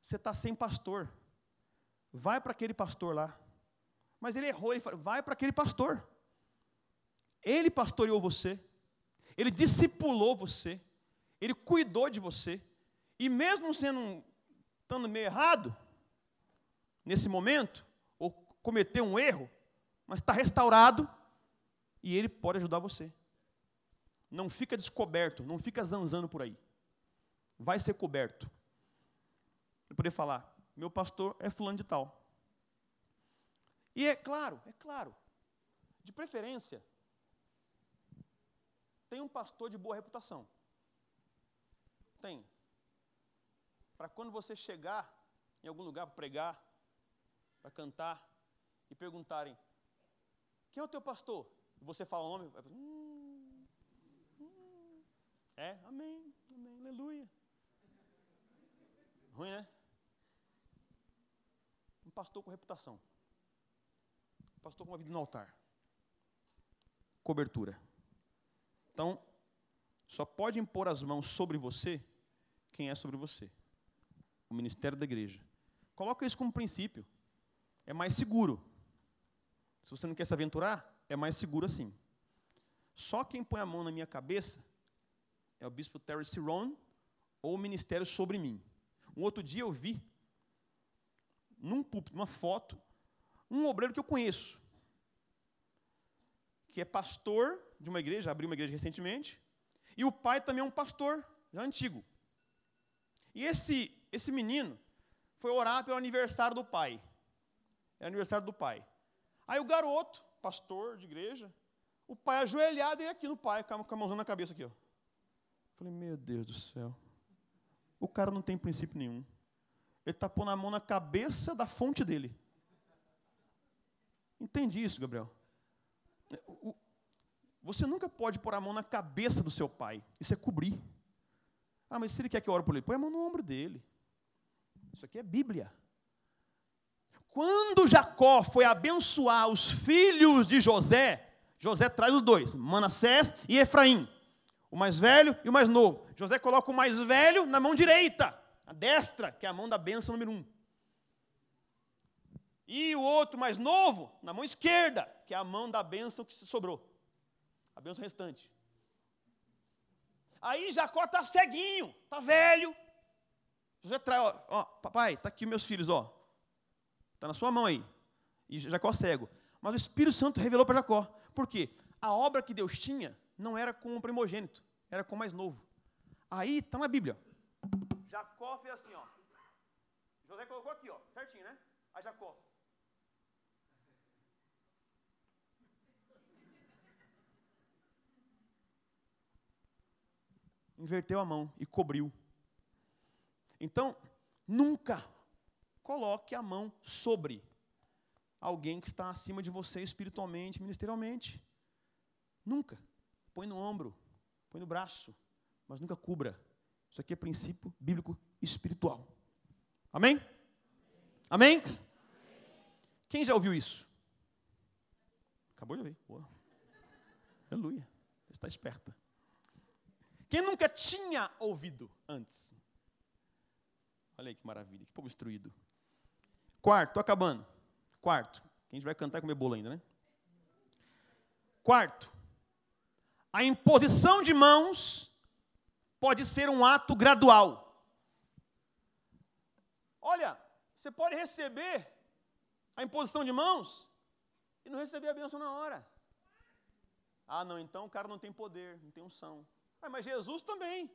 você está sem pastor. Vai para aquele pastor lá. Mas ele errou, ele falou, vai para aquele pastor. Ele pastoreou você, ele discipulou você, ele cuidou de você, e mesmo sendo estando meio errado, nesse momento, ou cometeu um erro, mas está restaurado, e ele pode ajudar você. Não fica descoberto, não fica zanzando por aí. Vai ser coberto. Eu poder falar, meu pastor é fulano de tal. E é claro, é claro, de preferência, tem um pastor de boa reputação. Tem. Para quando você chegar em algum lugar para pregar, para cantar, e perguntarem: quem é o teu pastor? Você fala o nome, hum, hum, é, amém, amém, aleluia. Ruim, né? Um pastor com reputação. Um pastor com uma vida no altar. cobertura. Então, só pode impor as mãos sobre você quem é sobre você. O ministério da igreja. Coloca isso como princípio. É mais seguro. Se você não quer se aventurar, é mais seguro assim. Só quem põe a mão na minha cabeça é o bispo Terry Ciron ou o ministério sobre mim. Um outro dia eu vi, num púlpito, numa foto, um obreiro que eu conheço, que é pastor de uma igreja, abriu uma igreja recentemente, e o pai também é um pastor, já antigo. E esse, esse menino foi orar pelo aniversário do pai. É aniversário do pai. Aí o garoto, pastor de igreja, o pai ajoelhado e aqui no pai, com a mãozinha na cabeça aqui. Ó. Falei, meu Deus do céu. O cara não tem princípio nenhum. Ele está pondo a mão na cabeça da fonte dele. Entende isso, Gabriel? Você nunca pode pôr a mão na cabeça do seu pai. Isso é cobrir. Ah, mas se ele quer que eu ore por ele, põe a mão no ombro dele. Isso aqui é Bíblia. Quando Jacó foi abençoar os filhos de José, José traz os dois, Manassés e Efraim, o mais velho e o mais novo. José coloca o mais velho na mão direita, a destra, que é a mão da bênção número um. E o outro mais novo, na mão esquerda, que é a mão da bênção que sobrou, a bênção restante. Aí Jacó está ceguinho, está velho. José traz, ó, ó papai, está aqui meus filhos, ó. Está na sua mão aí. E Jacó cego. Mas o Espírito Santo revelou para Jacó. Por quê? A obra que Deus tinha não era com o primogênito, era com o mais novo. Aí está na Bíblia. Jacó fez assim, ó. José colocou aqui, ó, certinho, né? A Jacó. Inverteu a mão e cobriu. Então, nunca coloque a mão sobre alguém que está acima de você espiritualmente, ministerialmente. Nunca. Põe no ombro, põe no braço, mas nunca cubra. Isso aqui é princípio bíblico espiritual. Amém? Amém? Quem já ouviu isso? Acabou de ouvir. Boa. Aleluia. Você está esperta. Quem nunca tinha ouvido antes? Olha aí que maravilha, que povo instruído. Quarto, estou acabando. Quarto, a gente vai cantar e comer bolo ainda, né? Quarto, a imposição de mãos pode ser um ato gradual. Olha, você pode receber a imposição de mãos e não receber a bênção na hora. Ah, não, então o cara não tem poder, não tem unção. Ah, mas Jesus também.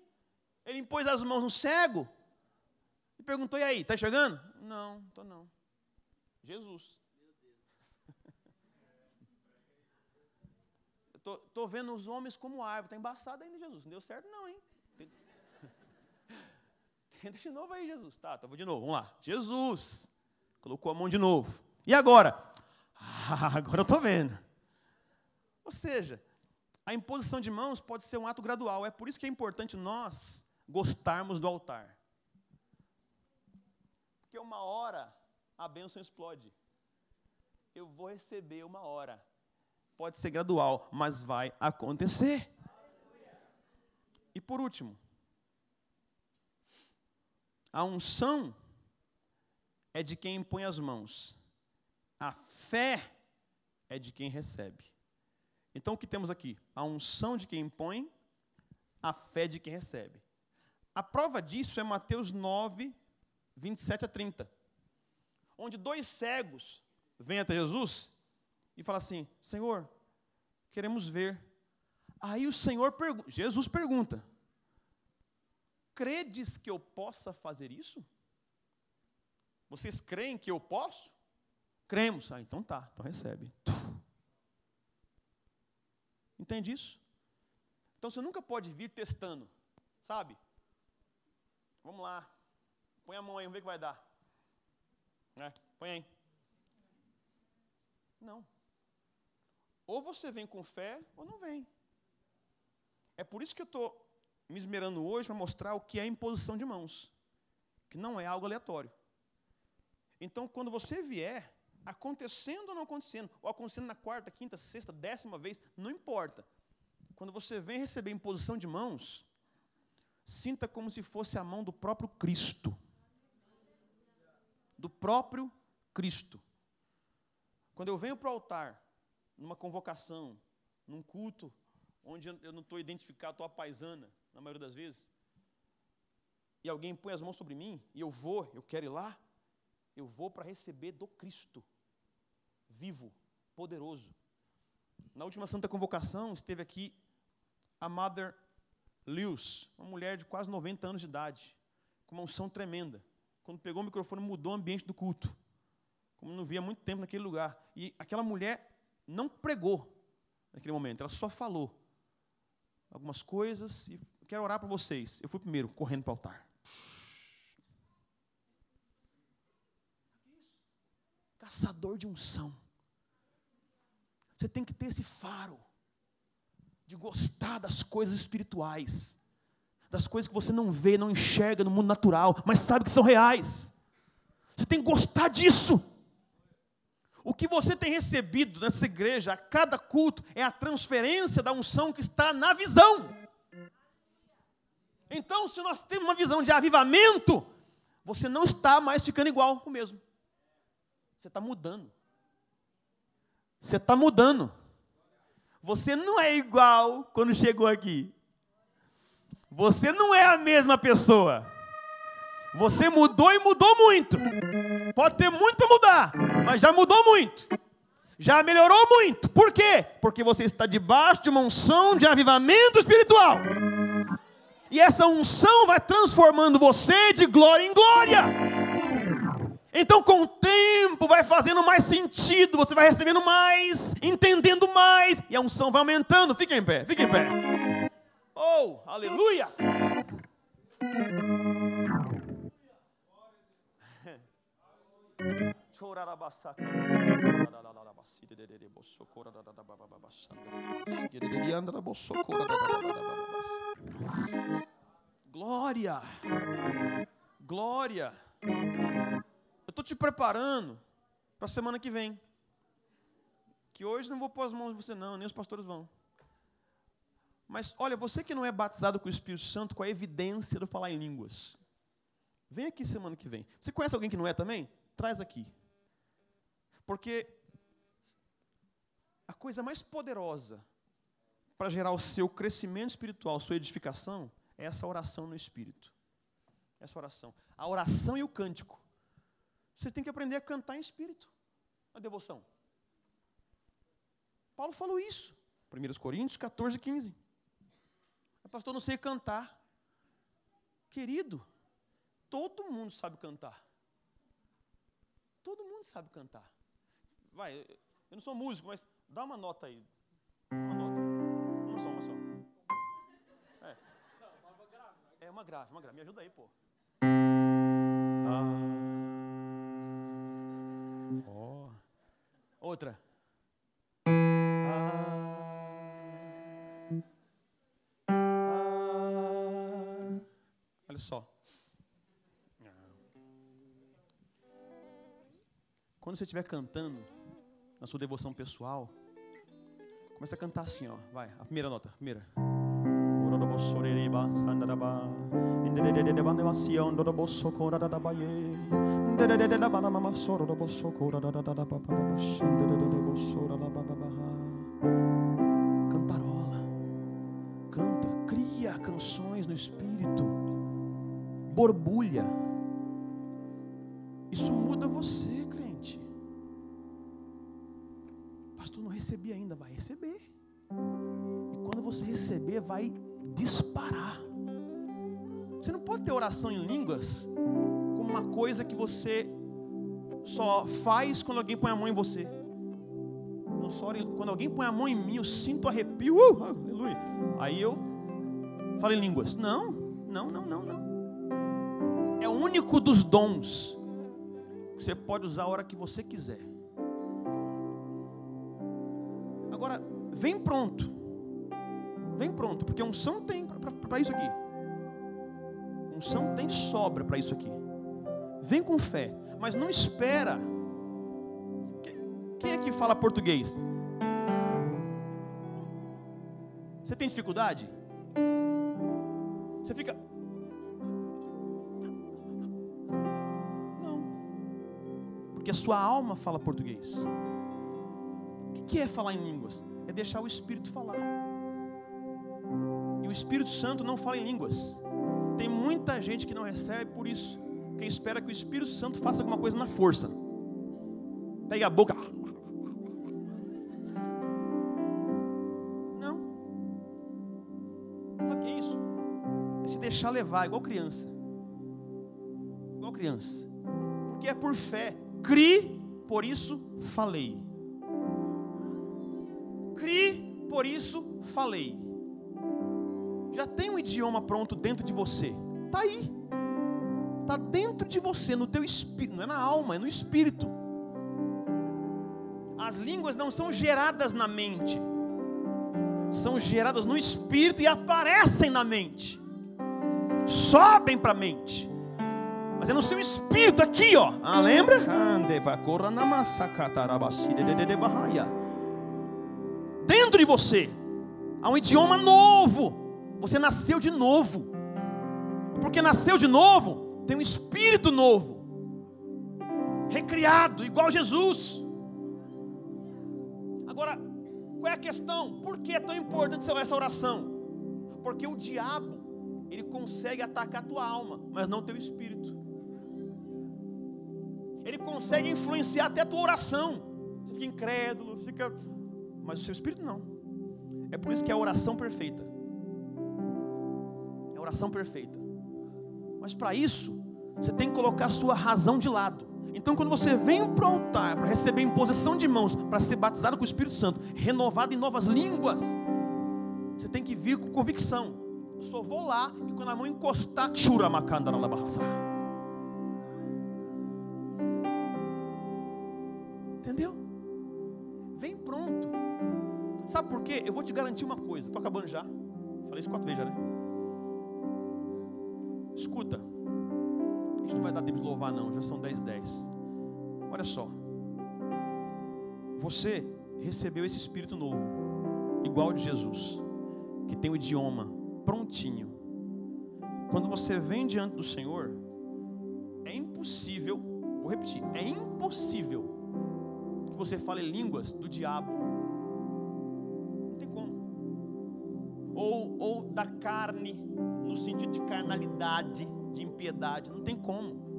Ele impôs as mãos no cego e perguntou: e aí, está chegando? Não, estou não. Jesus. Tô, tô, vendo os homens como árvore. Está embaçado ainda, Jesus. Não deu certo, não, hein? Tenta de novo aí, Jesus. Tá, tá, de novo. Vamos lá. Jesus. Colocou a mão de novo. E agora? Ah, agora eu estou vendo. Ou seja, a imposição de mãos pode ser um ato gradual. É por isso que é importante nós gostarmos do altar. Porque uma hora a bênção explode. Eu vou receber uma hora. Pode ser gradual, mas vai acontecer. E por último, a unção é de quem impõe as mãos. A fé é de quem recebe. Então o que temos aqui? A unção de quem impõe, a fé de quem recebe. A prova disso é Mateus 9, 27 a 30 onde dois cegos vêm até Jesus e falam assim: Senhor, queremos ver. Aí o Senhor pergunta, Jesus pergunta: Credes que eu possa fazer isso? Vocês creem que eu posso? Cremos. Ah, então tá, então recebe. Entende isso? Então você nunca pode vir testando, sabe? Vamos lá, põe a mão aí, vamos ver o que vai dar. É, põe aí. Não. Ou você vem com fé ou não vem. É por isso que eu estou me esmerando hoje para mostrar o que é imposição de mãos, que não é algo aleatório. Então, quando você vier, acontecendo ou não acontecendo, ou acontecendo na quarta, quinta, sexta, décima vez, não importa. Quando você vem receber imposição de mãos, sinta como se fosse a mão do próprio Cristo. Do próprio Cristo. Quando eu venho para o altar, numa convocação, num culto, onde eu não estou identificado, estou a paisana, na maioria das vezes, e alguém põe as mãos sobre mim, e eu vou, eu quero ir lá, eu vou para receber do Cristo, vivo, poderoso. Na última Santa Convocação, esteve aqui a Mother Lewis, uma mulher de quase 90 anos de idade, com uma unção tremenda. Quando pegou o microfone, mudou o ambiente do culto. Como não via muito tempo naquele lugar. E aquela mulher não pregou naquele momento, ela só falou algumas coisas e quero orar para vocês. Eu fui primeiro, correndo para o altar. Caçador de unção. Você tem que ter esse faro de gostar das coisas espirituais, das coisas que você não vê, não enxerga no mundo natural, mas sabe que são reais. Você tem que gostar disso. O que você tem recebido nessa igreja, a cada culto, é a transferência da unção que está na visão. Então, se nós temos uma visão de avivamento, você não está mais ficando igual o mesmo. Você está mudando. Você está mudando. Você não é igual quando chegou aqui. Você não é a mesma pessoa. Você mudou e mudou muito. Pode ter muito para mudar, mas já mudou muito. Já melhorou muito. Por quê? Porque você está debaixo de uma unção de avivamento espiritual. E essa unção vai transformando você de glória em glória. Então, com o tempo, vai fazendo mais sentido, você vai recebendo mais, entendendo mais, e a unção vai aumentando. Fique em pé, fique em pé. Oh, aleluia! Glória! Glória! Eu estou te preparando para a semana que vem. Que hoje não vou pôr as mãos de você, não, nem os pastores vão. Mas olha, você que não é batizado com o Espírito Santo, com a evidência do falar em línguas, vem aqui semana que vem. Você conhece alguém que não é também? Traz aqui. Porque a coisa mais poderosa para gerar o seu crescimento espiritual, sua edificação, é essa oração no Espírito. Essa oração. A oração e o cântico. Vocês têm que aprender a cantar em espírito. A devoção. Paulo falou isso. 1 Coríntios 14, 15. Pastor, não sei cantar. Querido, todo mundo sabe cantar. Todo mundo sabe cantar. Vai, eu não sou músico, mas dá uma nota aí. Uma nota. Uma só, uma só. É. É uma grave, uma grave. Me ajuda aí, pô. Ah. Outra. Só. Quando você estiver cantando na sua devoção pessoal, começa a cantar assim, ó. Vai, a primeira nota, a primeira. Cantarola, canta, cria canções no espírito, borbulha. Isso muda você, crente. Pastor, não recebi ainda, vai receber. E quando você receber, vai disparar. Você não pode ter oração em línguas como uma coisa que você só faz quando alguém põe a mão em você. Não só quando alguém põe a mão em mim, eu sinto arrepio, uh, aleluia. Aí eu falo em línguas. Não, não, não, não, não. É único dos dons. Você pode usar a hora que você quiser. Agora, vem pronto. Vem pronto, porque unção tem para isso aqui. Unção tem sobra para isso aqui. Vem com fé, mas não espera Quem aqui fala português? Você tem dificuldade? Você fica. Porque a sua alma fala português. O que é falar em línguas? É deixar o Espírito falar. E o Espírito Santo não fala em línguas. Tem muita gente que não recebe por isso. Quem espera que o Espírito Santo faça alguma coisa na força. Pega a boca. Não. Sabe o que é isso? É se deixar levar, igual criança. Igual criança. Porque é por fé. Cri, por isso falei. Cri, por isso falei. Já tem um idioma pronto dentro de você. Está aí. Está dentro de você, no teu espírito. Não é na alma, é no espírito. As línguas não são geradas na mente. São geradas no espírito e aparecem na mente. Sobem para a mente. Mas é no seu espírito aqui, ó. Ah, lembra? Dentro de você há um idioma novo. Você nasceu de novo. Porque nasceu de novo, tem um espírito novo. Recriado, igual Jesus. Agora, qual é a questão? Por que é tão importante essa oração? Porque o diabo, ele consegue atacar a tua alma, mas não teu espírito. Ele consegue influenciar até a tua oração. Você fica incrédulo, fica. Mas o seu espírito não. É por isso que é a oração perfeita oração perfeita. Mas para isso, você tem que colocar a sua razão de lado. Então, quando você vem para o altar para receber imposição de mãos, para ser batizado com o Espírito Santo, renovado em novas línguas, você tem que vir com convicção. Eu só vou lá e quando a mão encostar, chura macandara Entendeu? Sabe por quê? Eu vou te garantir uma coisa. Estou acabando já. Falei isso quatro vezes já, né? Escuta, a gente não vai dar tempo de louvar, não, já são 10 10. Olha só, você recebeu esse Espírito novo, igual de Jesus, que tem o idioma prontinho. Quando você vem diante do Senhor, é impossível, vou repetir, é impossível que você fale línguas do diabo. Ou, da carne, no sentido de carnalidade, de impiedade, não tem como.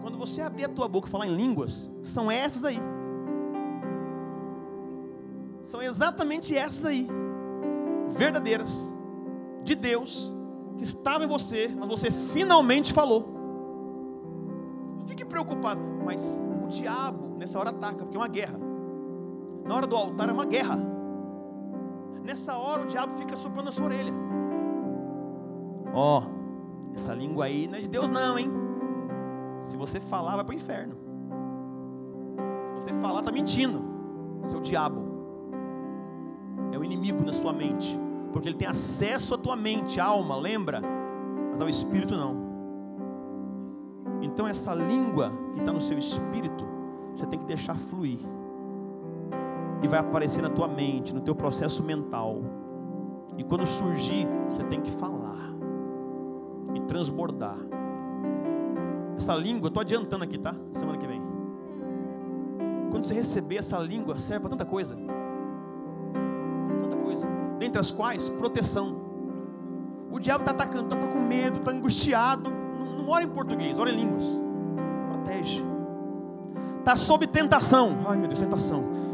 Quando você abrir a tua boca e falar em línguas, são essas aí. São exatamente essas aí. Verdadeiras. De Deus, que estavam em você, mas você finalmente falou. Não fique preocupado, mas o diabo nessa hora ataca, porque é uma guerra. Na hora do altar é uma guerra. Nessa hora o diabo fica soprando a sua orelha. Ó, oh, essa língua aí não é de Deus não, hein? Se você falar, vai para o inferno. Se você falar, está mentindo. Seu diabo. É o inimigo na sua mente. Porque ele tem acesso à tua mente, alma, lembra? Mas ao espírito não. Então essa língua que está no seu espírito, você tem que deixar fluir. E vai aparecer na tua mente, no teu processo mental. E quando surgir, você tem que falar e transbordar. Essa língua, eu estou adiantando aqui, tá? Semana que vem. Quando você receber essa língua, serve para tanta coisa. Tanta coisa. Dentre as quais, proteção. O diabo está atacando, está com medo, está angustiado. Não, não ora em português, ora em línguas. Protege. Está sob tentação. Ai meu Deus, tentação.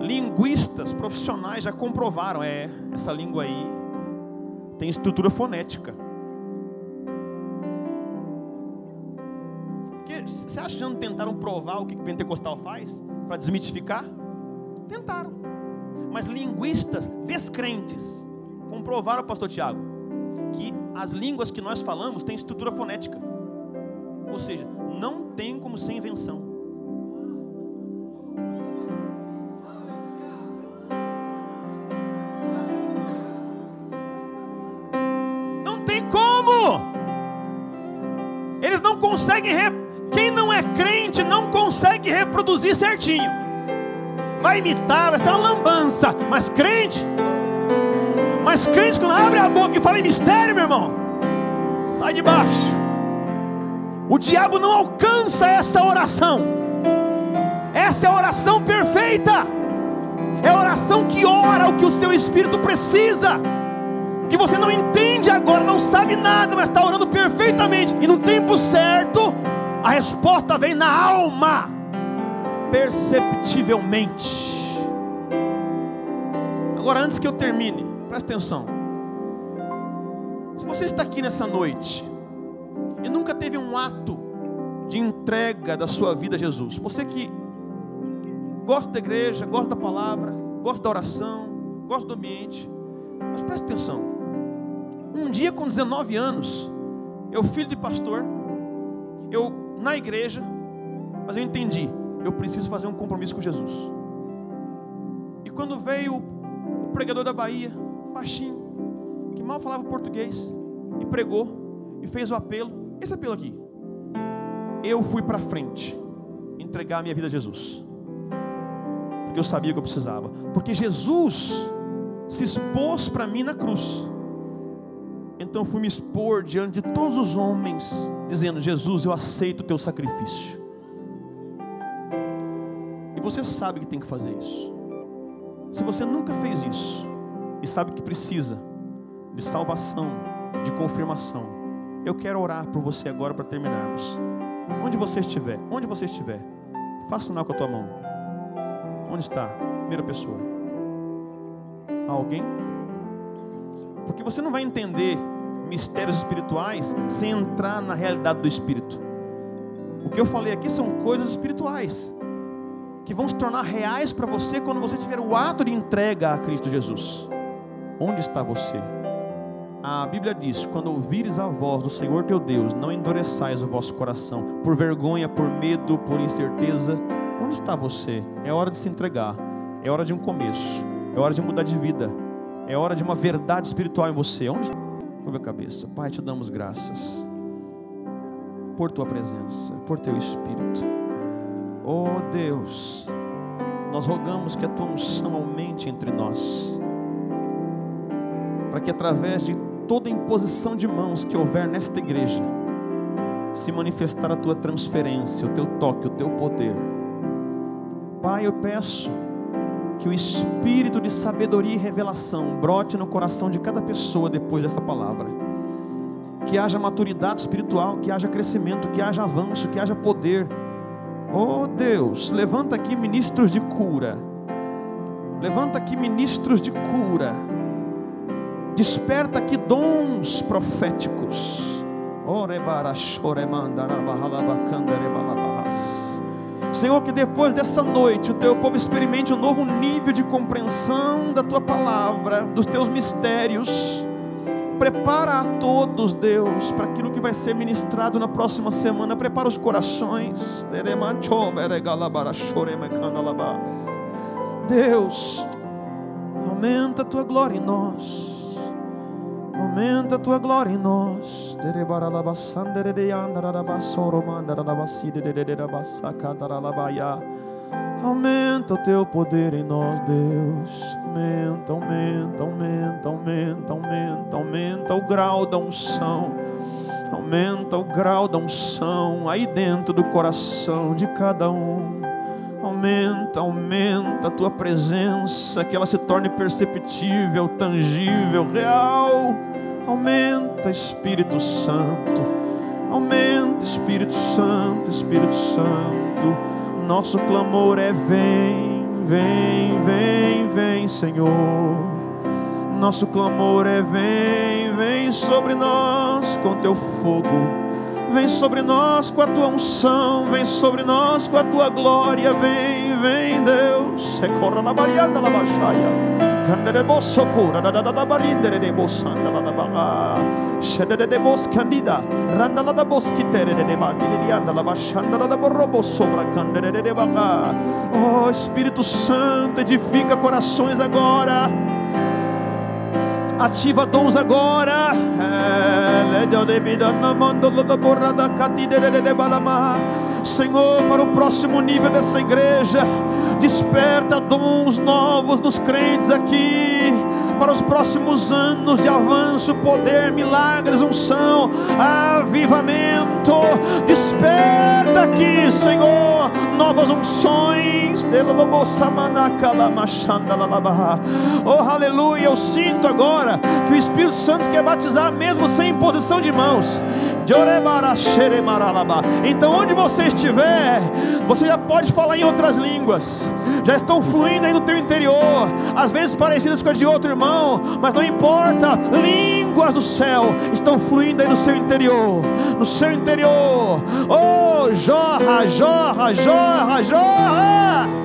Linguistas profissionais já comprovaram, é, essa língua aí tem estrutura fonética. Porque você acha que não tentaram provar o que o pentecostal faz para desmitificar? Tentaram. Mas linguistas descrentes comprovaram, pastor Tiago, que as línguas que nós falamos têm estrutura fonética. Ou seja, não tem como ser invenção. Não tem como! Eles não conseguem. Quem não é crente não consegue reproduzir certinho. Vai imitar, vai ser uma lambança. Mas crente mas crente quando abre a boca e fala em mistério, meu irmão, sai de baixo. O diabo não alcança essa oração. Essa é a oração perfeita. É a oração que ora o que o seu espírito precisa. Que você não entende agora, não sabe nada, mas está orando perfeitamente. E no tempo certo, a resposta vem na alma, perceptivelmente. Agora, antes que eu termine, presta atenção. Se você está aqui nessa noite e nunca teve um ato de entrega da sua vida a Jesus, você que gosta da igreja, gosta da palavra, gosta da oração, gosta do ambiente, mas preste atenção. Um dia com 19 anos, eu filho de pastor, eu na igreja, mas eu entendi, eu preciso fazer um compromisso com Jesus. E quando veio o pregador da Bahia, baixinho, que mal falava português, e pregou, e fez o apelo, esse apelo aqui, eu fui para frente, entregar a minha vida a Jesus, porque eu sabia que eu precisava, porque Jesus se expôs para mim na cruz, então fui me expor diante de todos os homens, dizendo: Jesus, eu aceito o teu sacrifício. E você sabe que tem que fazer isso. Se você nunca fez isso e sabe que precisa de salvação, de confirmação, eu quero orar por você agora para terminarmos. Onde você estiver, onde você estiver, faça sinal com a tua mão. Onde está? Primeira pessoa. Alguém? Porque você não vai entender mistérios espirituais sem entrar na realidade do espírito. O que eu falei aqui são coisas espirituais que vão se tornar reais para você quando você tiver o ato de entrega a Cristo Jesus. Onde está você? A Bíblia diz: quando ouvires a voz do Senhor teu Deus, não endureçais o vosso coração, por vergonha, por medo, por incerteza. Onde está você? É hora de se entregar, é hora de um começo, é hora de mudar de vida, é hora de uma verdade espiritual em você. Onde está? Curva a cabeça. Pai, te damos graças por tua presença, por teu espírito. Oh Deus, nós rogamos que a tua unção aumente entre nós, para que através de toda imposição de mãos que houver nesta igreja, se manifestar a tua transferência, o teu toque, o teu poder. Pai, eu peço que o espírito de sabedoria e revelação brote no coração de cada pessoa depois dessa palavra. Que haja maturidade espiritual, que haja crescimento, que haja avanço, que haja poder. Oh Deus, levanta aqui ministros de cura. Levanta aqui ministros de cura. Desperta aqui dons proféticos. Senhor, que depois dessa noite o teu povo experimente um novo nível de compreensão da tua palavra, dos teus mistérios. Prepara a todos, Deus, para aquilo que vai ser ministrado na próxima semana. Prepara os corações. Deus, aumenta a tua glória em nós. Aumenta a tua glória em nós. Aumenta o teu poder em nós, Deus. Aumenta, aumenta, aumenta, aumenta, aumenta, aumenta o grau da unção. Aumenta o grau da unção aí dentro do coração de cada um. Aumenta, aumenta a tua presença, que ela se torne perceptível, tangível, real. Aumenta, Espírito Santo. Aumenta, Espírito Santo, Espírito Santo. Nosso clamor é: vem, vem, vem, vem, Senhor. Nosso clamor é: vem, vem sobre nós com teu fogo. Vem sobre nós com a tua unção, vem sobre nós com a tua glória, vem, vem Deus. Recorra na barianda la baixaia. Candere bosso cura da da da barindere de bossanda la da baga. Shedere de bos candida. Randa la da boskitere de bati de anda la baixanda la da borrobo sobra candere de baga. Oh Espírito Santo, edifica corações agora. Ativa dons agora. Senhor, para o próximo nível dessa igreja, desperta dons novos nos crentes aqui para os próximos anos de avanço, poder, milagres, unção, avivamento. Desperta aqui, Senhor, novas unções. Oh, aleluia. Eu sinto agora que o Espírito Santo quer batizar mesmo sem imposição de mãos. Então, onde você estiver, você já pode falar em outras línguas, já estão fluindo aí no teu interior, às vezes parecidas com as de outro irmão, mas não importa, línguas do céu estão fluindo aí no seu interior, no seu interior. Oh, jorra, jorra, jorra, jorra.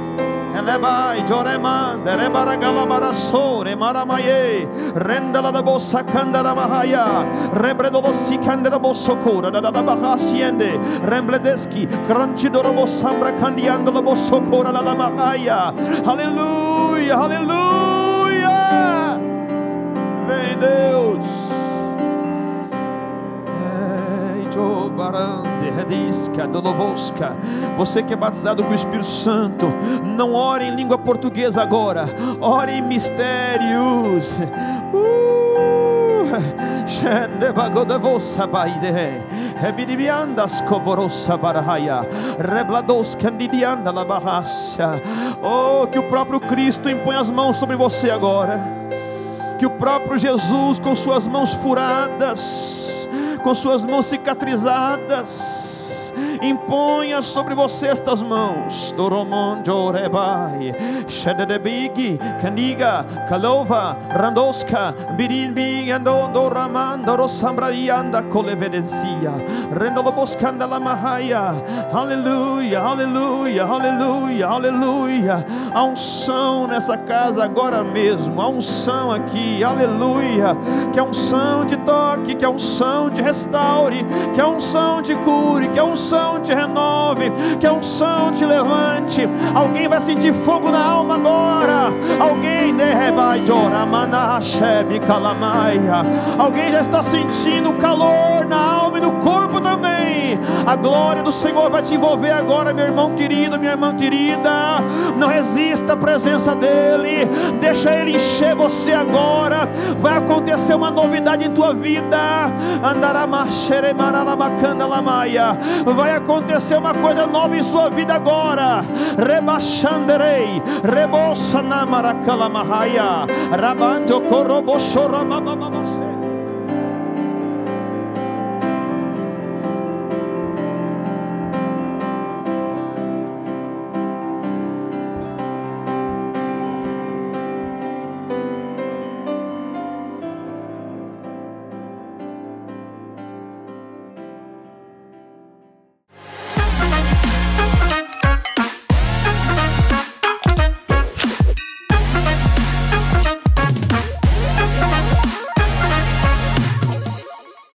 Elebai, Joreman, Derebara Galabarasore, Maramaye, Rendala da Bossa Candara Mahaya, Rebredolosi Candara Bossocora, da Bahasiende, Rembledeski, Cranchidorobo Sambra Candiandolo Bossocora, la Mahaya. Aleluia, aleluia. Vem Deus. Você que é batizado com o Espírito Santo, não ore em língua portuguesa agora, ore em mistérios. Uh! Oh, que o próprio Cristo impõe as mãos sobre você agora. Que o próprio Jesus, com suas mãos furadas, com suas mãos cicatrizadas, imponha sobre você estas mãos. Doromonjo rebai, shedebigi, kaniga, kalova, randoska, birimbi, andondo ramando, rosambraianda, colevedencia, rendoloboscanda la mahaya. Aleluia, aleluia, aleluia, aleluia. A unção nessa casa agora mesmo, a unção aqui, aleluia. Que a unção de toque, que a unção de restaure, que a unção te cure, que a unção te renove, que a unção te levante. Alguém vai sentir fogo na alma agora. Alguém vai Alguém já está sentindo calor na alma e no corpo A glória do Senhor vai te envolver agora, meu irmão querido, minha irmã querida. Não resista à presença dEle. Deixa Ele encher você agora. Vai acontecer uma novidade em tua vida. Vai acontecer uma coisa nova em sua vida agora. Rebaixanderei, rebossa na maracalamahaya, rabanjo.